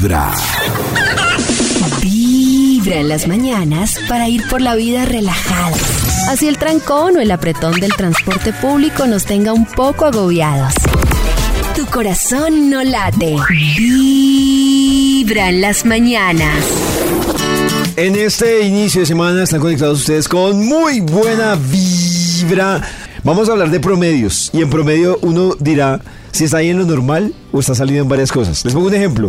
Vibra. Vibra en las mañanas para ir por la vida relajada. Así el trancón o el apretón del transporte público nos tenga un poco agobiados. Tu corazón no late. Vibra en las mañanas. En este inicio de semana están conectados ustedes con muy buena vibra. Vamos a hablar de promedios. Y en promedio uno dirá si está ahí en lo normal o está saliendo en varias cosas. Les pongo un ejemplo.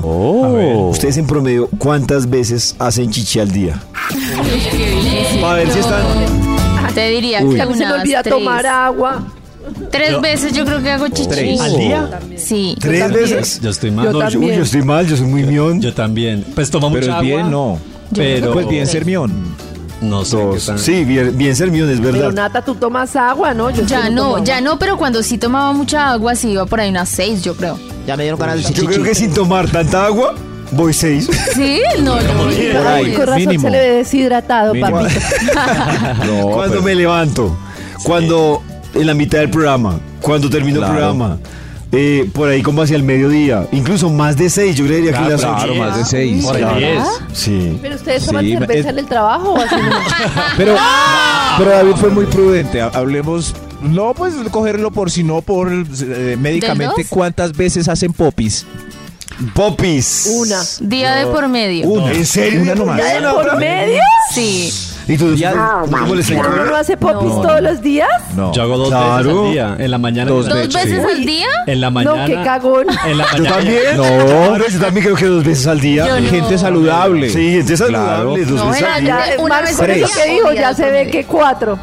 Ustedes en promedio, ¿cuántas veces hacen chichi al día? A ver si están. Te diría Uy. que mí se me unas olvida tres. tomar agua. Tres veces yo creo que hago chichi. ¿Al día? Sí. ¿Tres también. veces? Yo estoy Yo mal. No, yo, también. uy, yo estoy mal, yo soy muy mión. Yo también. Pues tomo Pero mucha es bien, agua, no. Pero Pues bien ser mión. No sé Dos. qué tan- Sí, bien, bien es Pero verdad. Nata, tú tomas agua, ¿no? Yo Ya no, ya no, pero cuando sí tomaba mucha agua, sí iba por ahí unas seis, yo creo. Ya me dieron ganas de Yo creo que sin tomar tanta agua, voy seis. ¿Sí? No, no. Por Ay, ahí, con razón mínimo. se le ve deshidratado, Mínimo. papito. No, cuando pero- me levanto, cuando en la mitad del programa, cuando termino Claro. el programa, eh, por ahí como hacia el mediodía, incluso más de seis, yo creería que Ah, las claro, ocho. más de seis. Por claro. diez. Sí. Pero ustedes toman Sí, cerveza es- en el trabajo o así no? Pero, pero David fue muy prudente. Ha- Hablemos, no pues cogerlo por si no por eh, médicamente. ¿Cuántas veces hacen popis? Popis. Una. Día de por medio. Una. ¿En serio? Una nomás. ¿Ya de por medio? Sí. ¿Y tú, Ya- cómo les ¿Pero uno no hace popis No. todos los días? No. Yo hago dos Claro. veces al día. En la mañana. Dos y en la ¿Dos veces, veces sí. al día? En la mañana. No, qué cagón. En la ¿Yo también? No. Claro, yo también creo que dos veces al día. Yo no. Gente saludable. Sí, gente saludable, dos No, veces era al día. Ya, Una vez al eso que dijo, ya se ve que cuatro.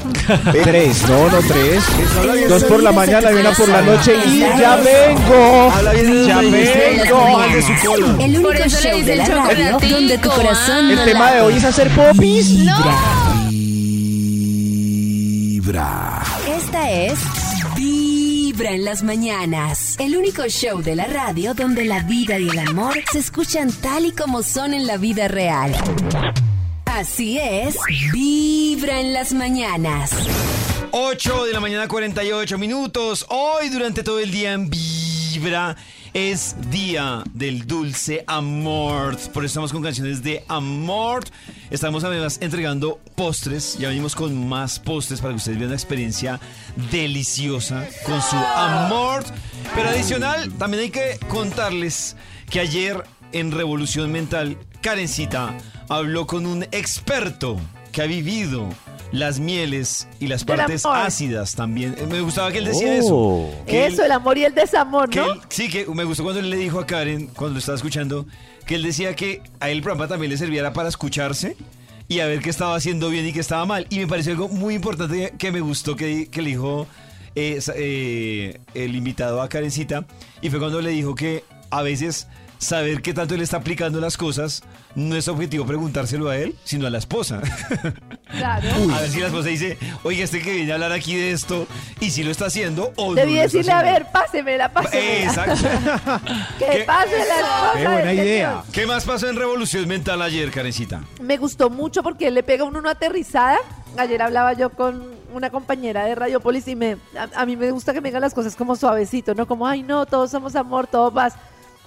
Tres, no, no tres. Dos por la mañana y una por la noche. Y ya vengo. Ya vengo. El único show de la radio donde tu corazón. El tema de hoy es hacer popis. Vibra. Esta es Vibra en las mañanas. El único show de la radio donde la vida y el amor se escuchan tal y como son en la vida real. Así es, Vibra en las mañanas. 8 de la mañana, 48 minutos. Hoy, durante todo el día en Vibra, es día del dulce amor. Por eso estamos con canciones de amor. Estamos además entregando postres. Ya venimos con más postres para que ustedes vean una experiencia deliciosa con su amor. Pero adicional, también hay que contarles que ayer en Revolución Mental, Karencita habló con un experto que ha vivido las mieles y las partes ácidas también. Eh, Me gustaba que él decía Oh. eso. Que él- Eso, el amor y el desamor, que ¿no? él- sí, que me gustó cuando él le dijo a Karen, cuando lo estaba escuchando, que él decía que a él el programa también le serviera para escucharse y a ver qué estaba haciendo bien y qué estaba mal. Y me pareció algo muy importante que me gustó que, que le dijo eh, eh, el invitado a Karencita. Y fue cuando le dijo que a veces saber qué tanto él está aplicando las cosas no es objetivo preguntárselo a él, sino a la esposa. Claro. a ver si la esposa dice, oye, este que viene a hablar aquí de esto, y si lo está haciendo o Debí decirle, a ver, pásemela, pásemela. Exacto. Que pase la esposa Qué buena del idea. ¿Qué más pasó en Revolución Mental ayer, Karencita? Me gustó mucho porque él le pega a uno una aterrizada. Ayer hablaba yo con una compañera de Radiopolis y me, a, a mí me gusta que me digan las cosas como suavecito, ¿no? Como, ay, no, todos somos amor, todo paz.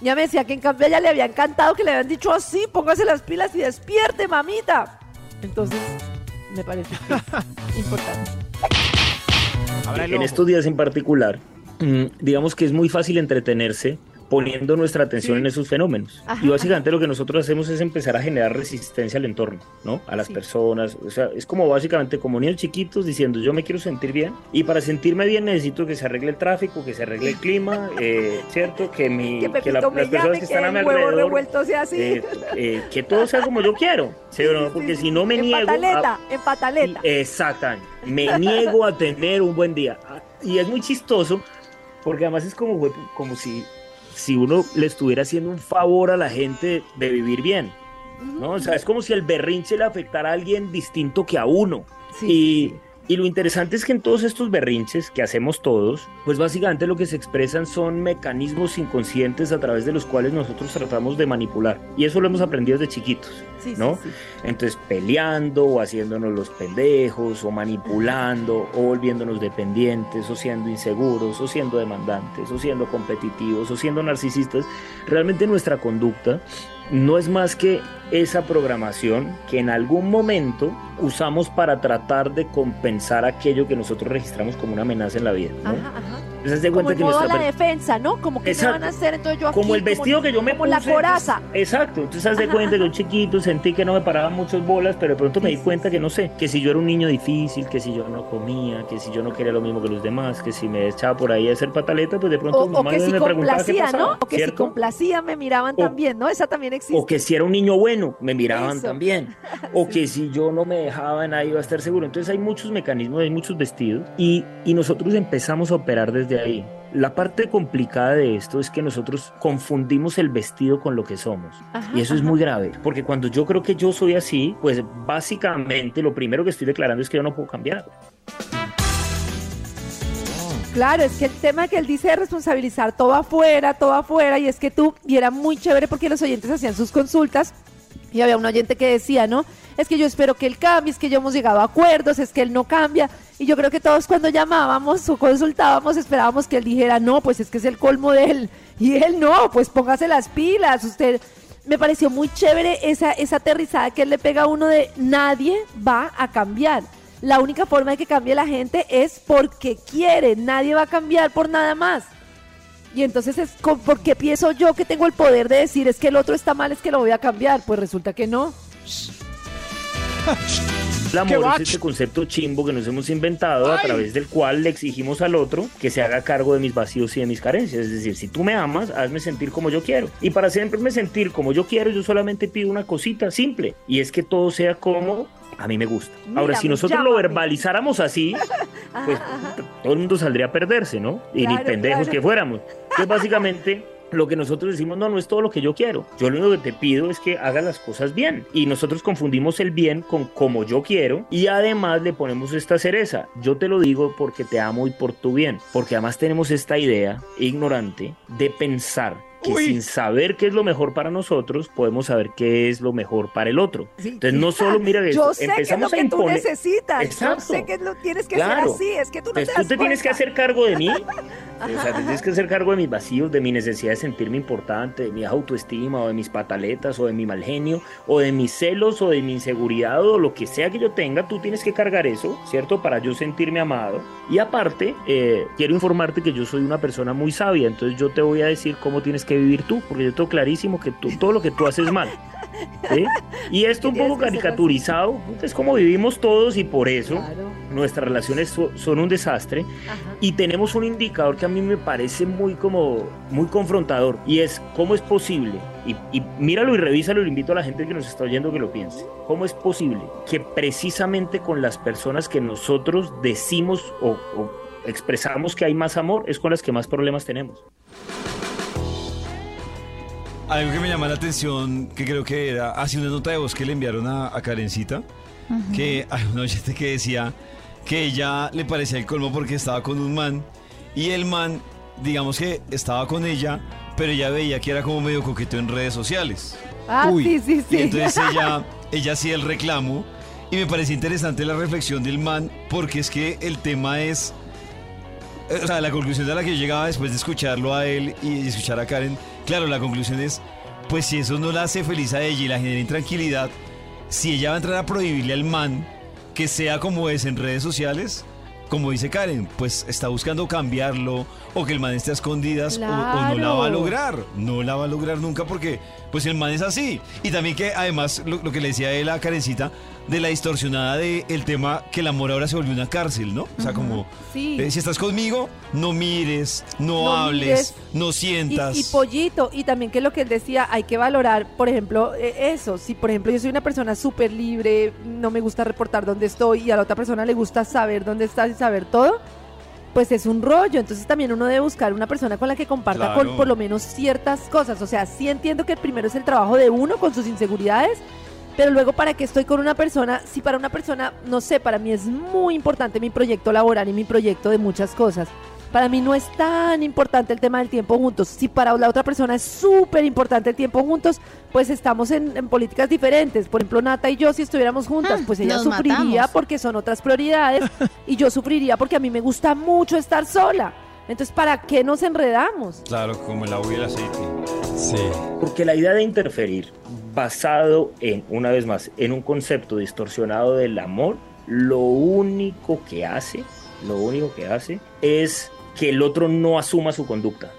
Ya me decía que en cambio a ella le había encantado que le habían dicho así, póngase las pilas y despierte, mamita. Entonces, me parece que es importante. En estos días en particular, mm, digamos que es muy fácil entretenerse poniendo nuestra atención en esos fenómenos. Ajá, y básicamente lo que nosotros hacemos es empezar a generar resistencia al entorno, ¿no? A las Sí. personas. O sea, es como básicamente como niños chiquitos diciendo yo me quiero sentir bien y para sentirme bien necesito que se arregle el tráfico, que se arregle el clima, eh, ¿cierto? Que, mi, Que la- las personas llame, que que están a mi alrededor... sea así. eh, eh, que todo sea como yo quiero, ¿sí o no? Porque si no me en niego... a- pataleta, en pataleta. Exactamente. Me niego a tener un buen día. Y es muy chistoso porque además es como, como si, si uno le estuviera haciendo un favor a la gente de vivir bien. ¿no? O sea, es como si el berrinche le afectara a alguien distinto que a uno. Sí, y, sí. Y lo interesante es que en todos estos berrinches que hacemos todos, pues básicamente lo que se expresan son mecanismos inconscientes a través de los cuales nosotros tratamos de manipular. Y eso lo hemos aprendido desde chiquitos. Sí, sí, ¿no? sí. Entonces peleando o haciéndonos los pendejos o manipulando o volviéndonos dependientes o siendo inseguros o siendo demandantes o siendo competitivos o siendo narcisistas, realmente nuestra conducta no es más que esa programación que en algún momento usamos para tratar de compensar aquello que nosotros registramos como una amenaza en la vida. ¿no? Ajá, ajá. Entonces, de Como cuenta que modo nuestra la defensa, ¿no? Como que Exacto. me van a hacer, entonces yo aquí... como el vestido que yo me como puse. la coraza. Exacto. Entonces, haz de cuenta que un chiquito sentí que no me paraban muchas bolas, pero de pronto me di cuenta que no sé, que si yo era un niño difícil, que si yo no comía, que si yo no quería lo mismo que los demás, que si me echaba por ahí a hacer pataleta, pues de pronto O, mi o mamá que si me preguntaba qué complacía, pasaba, ¿no? O que si complacía me miraban O- también, ¿no? Esa también existe. O que si era un niño bueno, me miraban Eso. también. O que si yo no me dejaba, nadie iba a estar seguro. Entonces hay muchos mecanismos, hay muchos vestidos y, y nosotros empezamos a operar desde ahí. La parte complicada de esto es que nosotros confundimos el vestido con lo que somos. Ajá, Y eso es muy grave, porque cuando yo creo que yo soy así, pues básicamente lo primero que estoy declarando es que yo no puedo cambiar. Claro, es que el tema que él dice de responsabilizar todo afuera, todo afuera, y es que tú, y era muy chévere porque los oyentes hacían sus consultas, y había un oyente que decía, ¿no? Es que yo espero que él cambie, es que ya hemos llegado a acuerdos, es que él no cambia. Y yo creo que todos cuando llamábamos o consultábamos esperábamos que él dijera, no, pues es que es el colmo de él. Y él no, pues póngase las pilas, usted... Me pareció muy chévere esa, esa aterrizada que él le pega a uno de nadie va a cambiar. La única forma de que cambie la gente es porque quiere, nadie va a cambiar por nada más. Y entonces es porque pienso yo que tengo el poder de decir es que el otro está mal, es que lo voy a cambiar. Pues resulta que no. El amor es este concepto chimbo que nos hemos inventado a través del cual le exigimos al otro que se haga cargo de mis vacíos y de mis carencias. Es decir, si tú me amas, hazme sentir como yo quiero. Y para siempre me sentir como yo quiero, yo solamente pido una cosita simple y es que todo sea como a mí me gusta. Ahora, si nosotros lo verbalizáramos así, pues todo el mundo saldría a perderse, ¿no? Y ni pendejos claro. que fuéramos. Entonces, básicamente, lo que nosotros decimos, no, no es todo lo que yo quiero. Yo lo único que te pido es que hagas las cosas bien. Y nosotros confundimos el bien con como yo quiero. Y además le ponemos esta cereza. Yo te lo digo porque te amo y por tu bien. Porque además tenemos esta idea ignorante de pensar que Uy. sin saber qué es lo mejor para nosotros, podemos saber qué es lo mejor para el otro. Sí, Entonces, no solo mira Yo sé que es lo empezamos que a tú necesitas. Exacto. Yo sé que lo tienes que Claro. ser así. Es que tú no Entonces te tú das te tienes que cuenta. hacer cargo de mí. O sea, te tienes que hacer cargo de mis vacíos, de mi necesidad de sentirme importante, de mi autoestima, o de mis pataletas, o de mi mal genio, o de mis celos, o de mi inseguridad, o lo que sea que yo tenga. Tú tienes que cargar eso, ¿cierto? Para yo sentirme amado. Y aparte, eh, quiero informarte que yo soy una persona muy sabia. Entonces yo te voy a decir cómo tienes que vivir tú, porque yo tengo clarísimo que tú- todo lo que tú haces mal. ¿sí? Y esto un poco caricaturizado, es como vivimos todos y por eso Claro. Nuestras relaciones so- son un desastre. Ajá. Y tenemos un indicador que a mí me parece muy como muy confrontador y es cómo es posible y, y míralo y revísalo y le invito a la gente que nos está oyendo que lo piense. ¿Cómo es posible que precisamente con las personas que nosotros decimos o, o expresamos que hay más amor es con las que más problemas tenemos? Algo que me llama la atención, que creo que era, hace una nota de voz que le enviaron a, a Karencita, que hay una oyente que decía que ella le parecía el colmo porque estaba con un man y el man, digamos que estaba con ella, pero ella veía que era como medio coqueto en redes sociales. Ah, Uy. sí, sí, sí. Y entonces ella, ella hacía el reclamo y me parece interesante la reflexión del man porque es que el tema es... eh, O sea, la conclusión a la que yo llegaba después de escucharlo a él y escuchar a Karen, claro, la conclusión es, pues si eso no la hace feliz a ella y la genera intranquilidad, si ella va a entrar a prohibirle al man que sea como es en redes sociales, como dice Karen, pues está buscando cambiarlo o que el man esté a escondidas o- o, no la va a lograr. No la va a lograr nunca porque pues el man es así. Y también que además lo, lo que le decía él a Karencita de la distorsionada de el tema que el amor ahora se volvió una cárcel, ¿no? O sea, como Sí. eh, si estás conmigo, no mires, no, No hables, mires. no sientas. y pollito, y también que lo que él decía, hay que valorar, por ejemplo, eh, eso, si por ejemplo yo soy una persona súper libre, no me gusta reportar dónde estoy y a la otra persona le gusta saber dónde estás y saber todo, pues es un rollo, entonces también uno debe buscar una persona con la que comparta Claro. con por lo menos ciertas cosas, o sea, sí entiendo que el primero es el trabajo de uno con sus inseguridades, pero luego para qué estoy con una persona, si para una persona, no sé, para mí es muy importante mi proyecto laboral y mi proyecto de muchas cosas. Para mí no es tan importante el tema del tiempo juntos. Si para la otra persona es súper importante el tiempo juntos, pues estamos en, en políticas diferentes. Por ejemplo, Nata y yo, si estuviéramos juntas, Ah, pues ella nos sufriría matamos. porque son otras prioridades y yo sufriría porque a mí me gusta mucho estar sola. Entonces, ¿para qué nos enredamos? Claro, como el agua y el aceite. Sí. Porque la idea de interferir, basado en, una vez más, en un concepto distorsionado del amor, lo único que hace, lo único que hace es que el otro no asuma su conducta,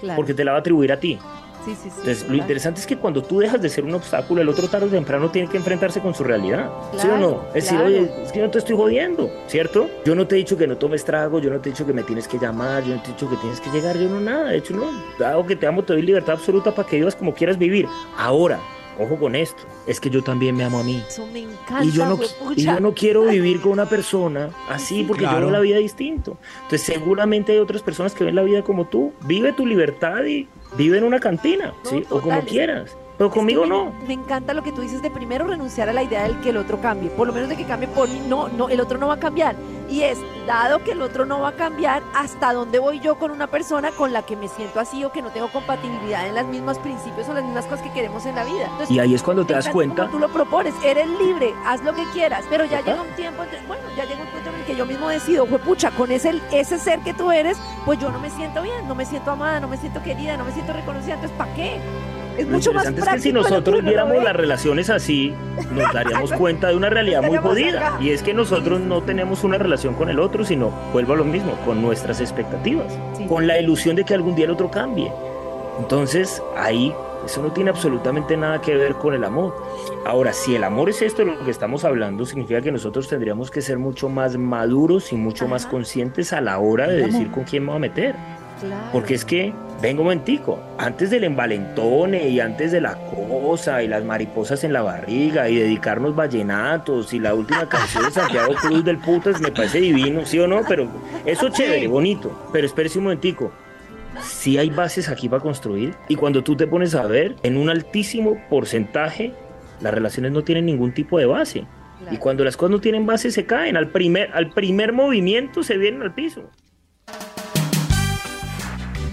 Claro. porque te la va a atribuir a ti. sí, sí, sí, Entonces, lo interesante es que cuando tú dejas de ser un obstáculo, el otro tarde o temprano tiene que enfrentarse con su realidad. ¿Sí o no? Es decir, oye, es que yo no te estoy jodiendo, ¿cierto? Yo no te he dicho que no tomes trago, yo no te he dicho que me tienes que llamar, yo no te he dicho que tienes que llegar, yo no nada. De hecho, no. Dado que te amo, te doy libertad absoluta para que vivas como quieras vivir. Ahora, ojo con esto, es que yo también me amo a mí. Eso me encanta, Y yo, no, y yo no quiero vivir con una persona así porque yo veo la vida distinto. Entonces seguramente hay otras personas que ven la vida como tú. Vive tu libertad y vive en una cantina, No, ¿sí? o como quieras. Pero Es que conmigo me, no. Me encanta lo que tú dices de primero renunciar a la idea del que el otro cambie, por lo menos de que cambie por mí. No, no, el otro no va a cambiar. Y es, dado que el otro no va a cambiar, ¿hasta dónde voy yo con una persona con la que me siento así o que no tengo compatibilidad en los mismos principios o las mismas cosas que queremos en la vida? Entonces, Y ahí es cuando te das cuenta. tú lo propones, eres libre, haz lo que quieras, pero ya Total. llega un tiempo, bueno, ya llega un punto en el que yo mismo decido, pucha, con ese, ese ser que tú eres, pues yo no me siento bien, no me siento amada, no me siento querida, no me siento reconocida, entonces ¿para qué? Es Lo mucho más es que si nosotros viéramos las relaciones así, nos daríamos cuenta de una realidad muy jodida. Y es que nosotros no tenemos una relación con el otro, sino, vuelvo a lo mismo, con nuestras expectativas, Sí. con la ilusión de que algún día el otro cambie. Entonces, ahí, eso no tiene absolutamente nada que ver con el amor. Ahora, si el amor es esto de lo que estamos hablando, significa que nosotros tendríamos que ser mucho más maduros y mucho más conscientes a la hora de decir con quién me voy a meter. Claro. Porque es que, vengo un momentico, antes del envalentone y antes de la cosa y las mariposas en la barriga y dedicarnos vallenatos y la última canción de Santiago Cruz del Putas me parece divino, ¿sí o no? Pero eso chévere, bonito. Pero espérese un momentico. Sí hay bases aquí para construir y cuando tú te pones a ver, en un altísimo porcentaje, las relaciones no tienen ningún tipo de base. Claro. Y cuando las cosas no tienen base, se caen. Al primer, al primer movimiento se vienen al piso.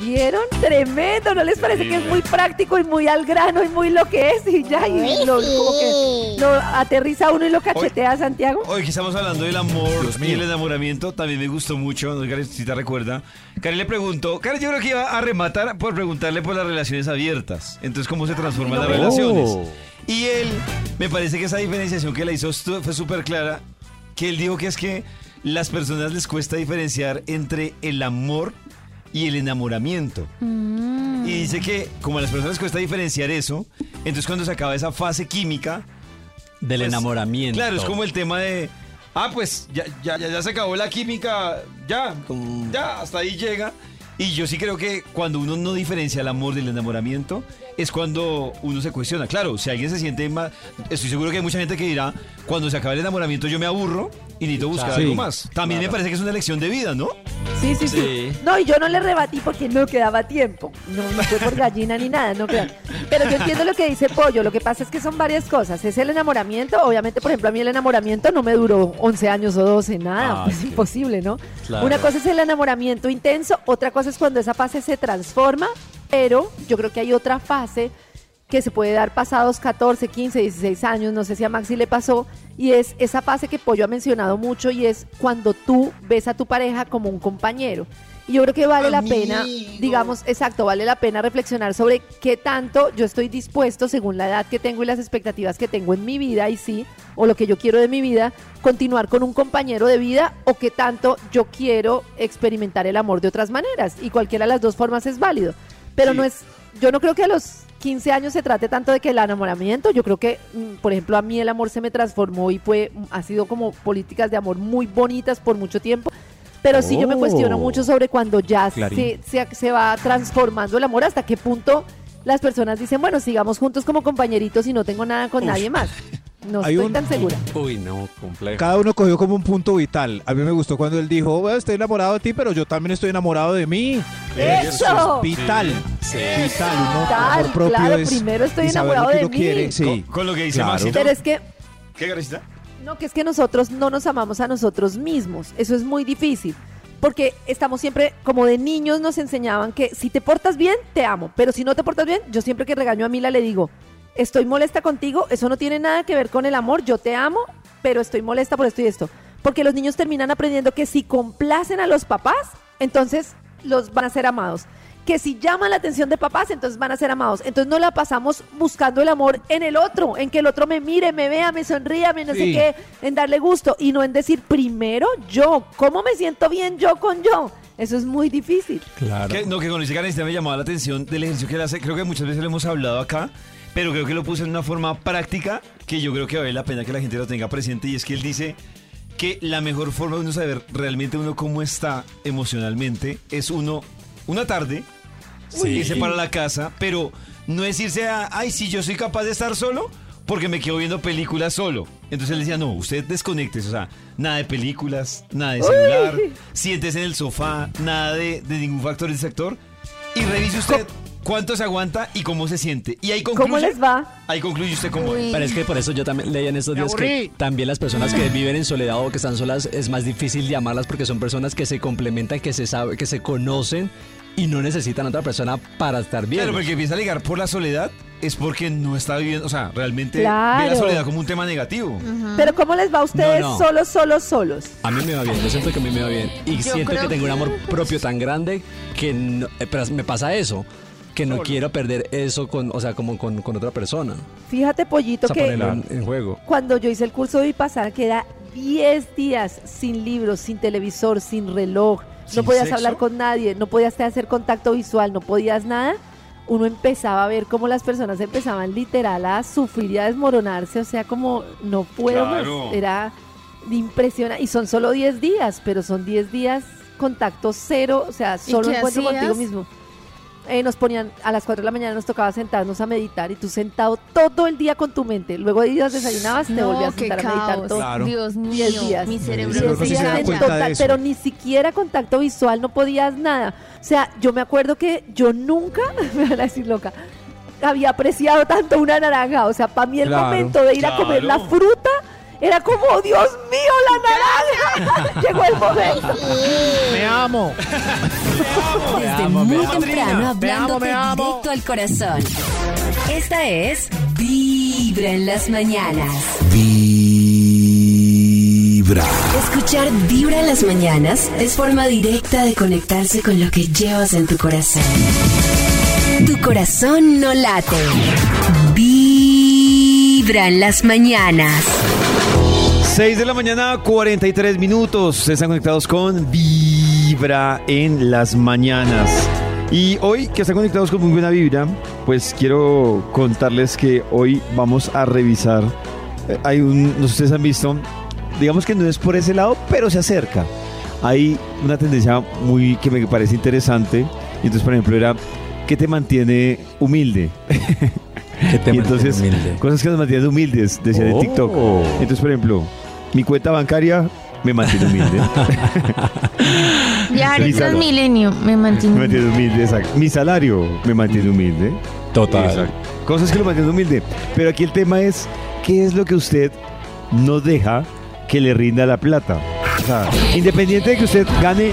¿Vieron? Tremendo, ¿no les parece que es muy práctico y muy al grano y muy lo que es? Y ya, y lo, como que lo aterriza uno y lo cachetea a Santiago. Hoy que estamos hablando del amor Dios y mío. el enamoramiento, también me gustó mucho, no Karen, si te recuerda. Karen le preguntó, Karen yo creo que iba a rematar por preguntarle por las relaciones abiertas. Entonces, ¿cómo se transforman las no. relaciones? Oh. Y él, me parece que esa diferenciación que le hizo fue súper clara, que él dijo que es que las personas les cuesta diferenciar entre el amor y el enamoramiento. Mm. Y dice que como a las personas les cuesta diferenciar eso, entonces cuando se acaba esa fase química, Del pues, enamoramiento. Claro, es como el tema de, ah, pues ya, ya, ya, ya se acabó la química, ya, ya, hasta ahí llega. Y yo sí creo que cuando uno no diferencia el amor del enamoramiento, es cuando uno se cuestiona. Claro, si alguien se siente más, estoy seguro que hay mucha gente que dirá, cuando se acabe el enamoramiento yo me aburro y necesito buscar Claro. algo Sí, más. También me parece que es una elección de vida, ¿no? Sí, sí, sí, Sí. No, y yo no le rebatí porque no quedaba tiempo. No, no fue por gallina ni nada, no crean. Pero yo entiendo lo que dice Pollo. Lo que pasa es que son varias cosas. Es el enamoramiento. Obviamente, por ejemplo, a mí el enamoramiento no me duró 11 años o 12, nada. Ah, pues ok. imposible, ¿no? Claro. Una cosa es el enamoramiento intenso, otra cosa es cuando esa fase se transforma, pero yo creo que hay otra fase que se puede dar pasados 14, 15, 16 años, no sé si a Maxi le pasó, y es esa fase que Pollo ha mencionado mucho y es cuando tú ves a tu pareja como un compañero. Y yo creo que vale la pena, digamos, exacto, vale la pena reflexionar sobre qué tanto yo estoy dispuesto, según la edad que tengo y las expectativas que tengo en mi vida, y sí, o lo que yo quiero de mi vida, continuar con un compañero de vida, o qué tanto yo quiero experimentar el amor de otras maneras. Y cualquiera de las dos formas es válido. Pero Sí. no es, yo no creo que a los 15 años se trate tanto de que el enamoramiento, yo creo que, mm, por ejemplo, a mí el amor se me transformó y fue, mm, ha sido como políticas de amor muy bonitas por mucho tiempo. Pero sí yo me cuestiono Oh. mucho sobre cuando ya se, se, se va transformando el amor, hasta qué punto las personas dicen, bueno, sigamos juntos como compañeritos y no tengo nada con nadie más. No Hay estoy un- tan segura. Uy, no, complejo. Cada uno cogió como un punto vital. A mí me gustó cuando él dijo, "Bueno, estoy enamorado de ti, pero yo también estoy enamorado de mí. ¡Eso! es vital. Sí. Vital. Uno, Vital, amor propio claro, es primero estoy y saber enamorado que de uno mí. quiere. Sí. Con, con lo que dice claro. Maxito. Pero es que ¿Qué, Karencita? No, que es que nosotros no nos amamos a nosotros mismos. Eso es muy difícil. Porque estamos siempre, como de niños nos enseñaban que si te portas bien, te amo. Pero si no te portas bien, yo siempre que regaño a Mila le digo, estoy molesta contigo, eso no tiene nada que ver con el amor, yo te amo, pero estoy molesta por esto y esto. Porque los niños terminan aprendiendo que si complacen a los papás, entonces los van a ser amados. que si llaman la atención de papás, entonces van a ser amados. Entonces no la pasamos buscando el amor en el otro, en que el otro me mire, me vea, me sonría, me no sé qué, en darle gusto y no en decir primero yo, ¿cómo me siento bien yo con yo? Eso es muy difícil. Claro. Que- no, que con ese canista me llamaba la atención del ejercicio que él hace. Creo que muchas veces lo hemos hablado acá, pero creo que lo puse en una forma práctica que yo creo que vale la pena que la gente lo tenga presente. Y es que él dice que la mejor forma de uno saber realmente uno cómo está emocionalmente es uno, una tarde, irse para la casa, pero no es irse a, ay, sí, yo soy capaz de estar solo porque me quedo viendo películas solo. Entonces él decía, no, usted desconectes, o sea, nada de películas, nada de celular, siéntese en el sofá, nada de, de ningún factor del sector y revise usted cuánto se aguanta y cómo se siente. Y ahí concluye. ¿Cómo les va? Ahí concluye usted cómo Uy. Pero es que por eso yo también leía en estos días que también las personas que viven en soledad o que están solas es más difícil llamarlas porque son personas que se complementan, que se sabe, que se conocen y no necesitan a otra persona para estar bien. Claro, porque empieza a ligar por la soledad es porque no está viviendo, o sea, realmente ve Claro. la soledad como un tema negativo. Pero ¿cómo les va a ustedes No, no. solos, solos, solos? A mí me va bien, yo siento que a mí me va bien. Y Yo siento que tengo un amor propio tan grande que no- eh, pero me pasa eso, que no quiero perder eso con, o sea, como con, con otra persona. Fíjate, Pollito, O sea, que en, en juego. cuando yo hice el curso de Vipassana, que era 10 días sin libros, sin televisor, sin reloj, no ¿Sin podías sexo? hablar con nadie, no podías hacer contacto visual, no podías nada, uno empezaba a ver cómo las personas empezaban literal a sufrir y a desmoronarse, o sea, como no puedo más, era impresionante, y son solo 10 días, pero son 10 días contacto cero, o sea, ¿Y solo encuentro contigo mismo. Eh, nos ponían a las 4 de la mañana, nos tocaba sentarnos a meditar y tú sentado todo el día con tu mente. Luego de días desayunabas, te volvías a sentar a meditar todo. Claro. Dios mío, Diez días. mi cerebro no sí se en total, pero ni siquiera contacto visual, no podías nada. O sea, yo me acuerdo que yo nunca, me van a decir loca, había apreciado tanto una naranja. O sea, para mí el Claro, momento de ir a comer la fruta era como, Dios mío, la naranja. Llegó el momento. Me amo. Desde muy temprano hablándote directo al corazón. Esta es Vibra en las mañanas. Vibra. Escuchar Vibra en las mañanas es forma directa de conectarse con lo que llevas en tu corazón. Tu corazón no late. Vibra en las mañanas. 6 de la mañana, 43 minutos. Están conectados con Vibra en las mañanas. Y hoy que están conectados con muy buena vibra, pues quiero contarles que hoy vamos a revisar. eh, Hay un, no sé si ustedes han visto, digamos que no es por ese lado, pero se acerca. Hay una tendencia muy que me parece interesante. Y entonces, por ejemplo, era ¿qué te mantiene humilde? Que te y entonces, mantiene humilde. cosas que nos mantienen humildes, decía de Oh. TikTok. Entonces, por ejemplo, mi cuenta bancaria me mantiene humilde. Viajar en. Transmilenio me me mantiene. mantiene humilde, exacto. Mi salario me mantiene humilde. Total. Exacto. Cosas que lo mantienen humilde. Pero aquí el tema es, ¿qué es lo que usted no deja que le rinda la plata? O sea, independiente de que usted gane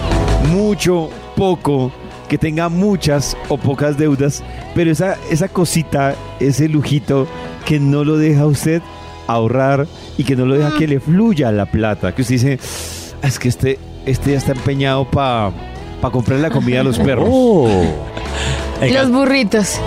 mucho, poco, que tenga muchas o pocas deudas, pero esa, esa cosita, ese lujito que no lo deja a usted ahorrar y que no lo deja que le fluya la plata, que usted dice, "Ah, es que este, este ya está empeñado para comprar la comida a los perros. Oh. Los burritos.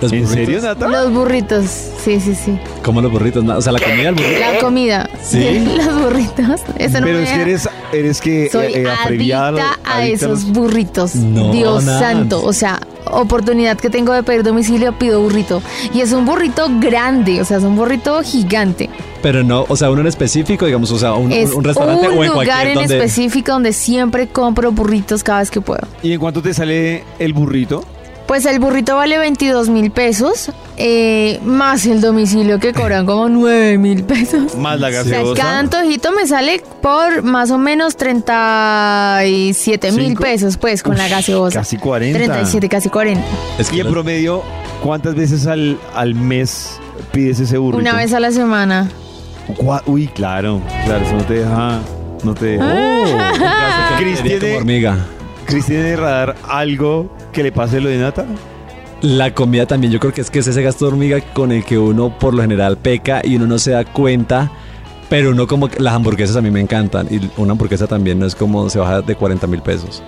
Los ¿En burritos. serio, Nata? Los burritos. Sí, sí, sí. ¿Cómo los burritos? O sea, la comida del burrito. La comida. ¿Sí? Los burritos. Eso no Pero me es que eres, eres que Soy eh, eh, abreviada, adicta a adicta esos los- burritos. No, Dios nada. santo. O sea, oportunidad que tengo de pedir domicilio, pido burrito. Y es un burrito grande, o sea, es un burrito gigante. Pero no, o sea, uno en específico, digamos, o sea, un, es un restaurante un o en lugar en donde... específico donde siempre compro burritos cada vez que puedo. ¿Y en cuánto te sale el burrito? Pues el burrito vale 22 mil pesos, eh, más el domicilio que cobran como 9 mil pesos. Más la O sea, gaseosa. cada antojito me sale por más o menos 37 mil pesos, pues, con la gaseosa. casi 40. 37, casi 40. Es que Y en promedio, ¿cuántas veces al, al mes pides ese burrito? Una vez a la semana. Uy, claro, claro, eso no te deja... No te deja. Ah. Cris, Sería como ¿tiene, hormiga. Cris, ¿tiene de radar algo que le pase lo de Nata? La comida también, yo creo que es que es ese gasto de hormiga con el que uno por lo general peca y uno no se da cuenta, pero uno como que las hamburguesas a mí me encantan y una hamburguesa también no es como se baja de 40 mil pesos.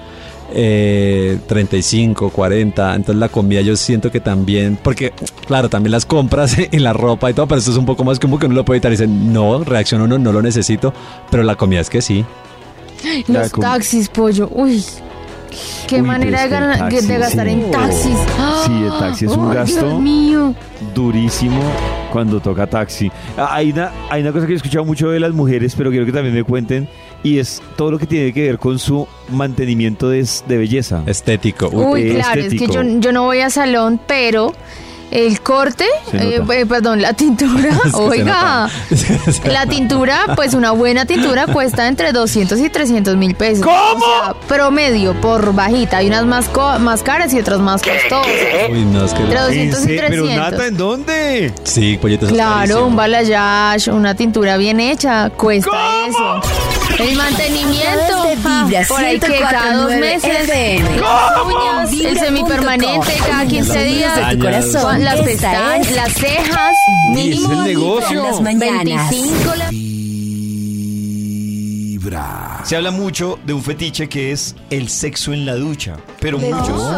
eh, 35, 40. Entonces la comida yo siento que también, porque claro, también las compras y la ropa y todo, pero esto es un poco más como que uno lo puede evitar y dicen, no, reacciona uno, no lo necesito, pero la comida es que sí. Los taxis, pollo. Uy. Qué Uy, manera de, pero es que el gana- taxi, de gastar sí. en taxis. Sí, el taxi es un Ay, gasto. Dios mío. durísimo cuando toca taxi. Hay una, hay una cosa que he escuchado mucho de las mujeres, pero quiero que también me cuenten, y es todo lo que tiene que ver con su mantenimiento de, de belleza. Estético. Uy, Uy, claro, es que yo no voy a salón, pero el corte, eh, eh, perdón, la tintura, Es que se oiga, la tintura, pues una buena tintura cuesta entre 200 y 300 mil pesos. ¿Cómo? O sea, promedio, por bajita. Hay unas más, co- más caras y otras más costosas. Uy, no, es que... Entre ¿En 200 y serio? Pero 300. Nata, ¿en dónde? Sí, es Claro, un balayage, una tintura bien hecha, cuesta eso. El mantenimiento, de Vibra por ahí que cada dos 104.9 meses, FM. las uñas, el semipermanente cada 15 días, de tu corazón. las Esta pestañas, es las cejas, Mínimo el negocio. Las mañanas. 25 la- Vibra. Se habla mucho de un fetiche que es el sexo en la ducha, pero muchos,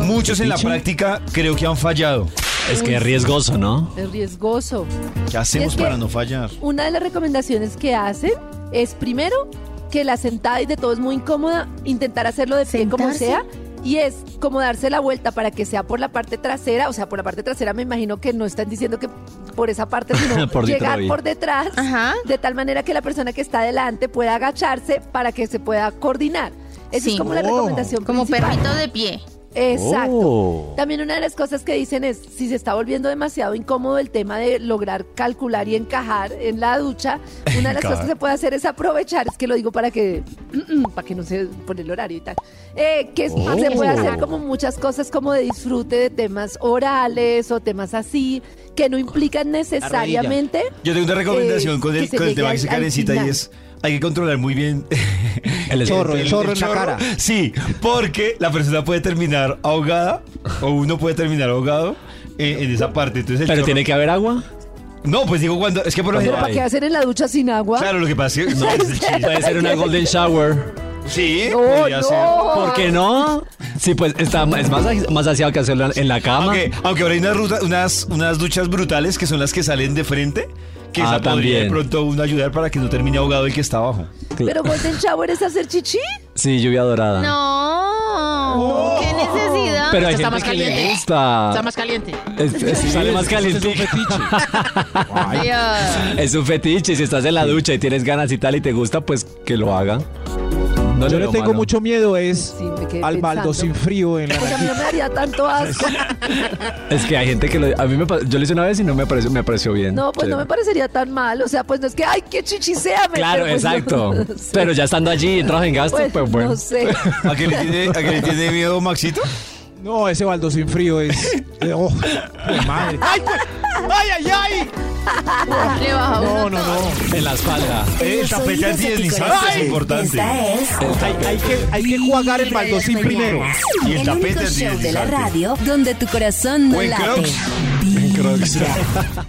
¿En muchos en la práctica creo que han fallado. Es que es riesgoso, ¿no? Es riesgoso. ¿Qué hacemos para no fallar? Una de las recomendaciones que hacen es primero que la sentada y de todo es muy incómoda, intentar hacerlo de pie como sea. Y es como darse la vuelta para que sea por la parte trasera, o sea, por la parte trasera me imagino que no están diciendo que por esa parte, sino Por llegar por detrás, Ajá. de tal manera que la persona que está adelante pueda agacharse para que se pueda coordinar. Esa Sí. es como la Oh. recomendación como principal. perrito de pie. Exacto. Oh. También una de las cosas que dicen es, si se está volviendo demasiado incómodo el tema de lograr calcular y encajar en la ducha, una de las cosas que se puede hacer es aprovechar, es que lo digo para que, para que no se pone el horario y tal, eh, que es- se puede hacer como muchas cosas como de disfrute de temas orales o temas así, que no implican necesariamente... Yo tengo una recomendación eh, con el, se con el tema que al Karencita y es hay que controlar muy bien El chorro, el chorro en la cara. Sí, porque la persona puede terminar ahogada o uno puede terminar ahogado eh, en esa parte. Entonces el Pero chorro- tiene que haber agua. No, pues digo cuando es que por lo general ¿para qué hacer en la ducha sin agua? Claro, lo que pasa es que no, es el. Puede ser una golden shower. Sí, No, podría no. ser. ¿Por qué no? Sí, pues está, es más, más aseado que hacerlo en la cama. Aunque, aunque ahora hay unas, ruta- unas, unas duchas brutales que son las que salen de frente, que Ah, podría de también. pronto uno ayudar para que no termine ahogado el que está abajo. Pero Golden Shower es hacer chichi. Sí, lluvia dorada. No, qué necesidad. Pero hay Está gente más que le caliente. gusta. Está más caliente. Es, es- sale más caliente. Dios. Es un fetiche. Si estás en la ducha y tienes ganas y tal y te gusta, pues que lo haga. No Yo le tengo malo. mucho miedo es Sí, al baldo sin frío en la Pues a mí no me daría tanto asco. Es que hay gente que lo. A mí me Yo lo hice una vez y no me pareció, me pareció bien. No, pues no me parecería tan mal. O sea, pues no es que, ay, qué chichi sea. me- Claro, pues exacto. no sé. Pero ya estando allí, entras en gasto, Pues, pues, bueno. No sé. ¿A qué le tiene, a qué le tiene miedo Maxito? No, ese baldo sin frío es. eh, oh, madre. ¡Ay, pues! ¡Ay, ay, ay! Le baja No, uno no, no. En la espalda. El tapete oídos antideslizante de tu es importante. Es Hay, hay que, hay que jugar el baldocín primero. Y el el tapete único show de la radio donde tu corazón no O en late. Crocs. Vibra.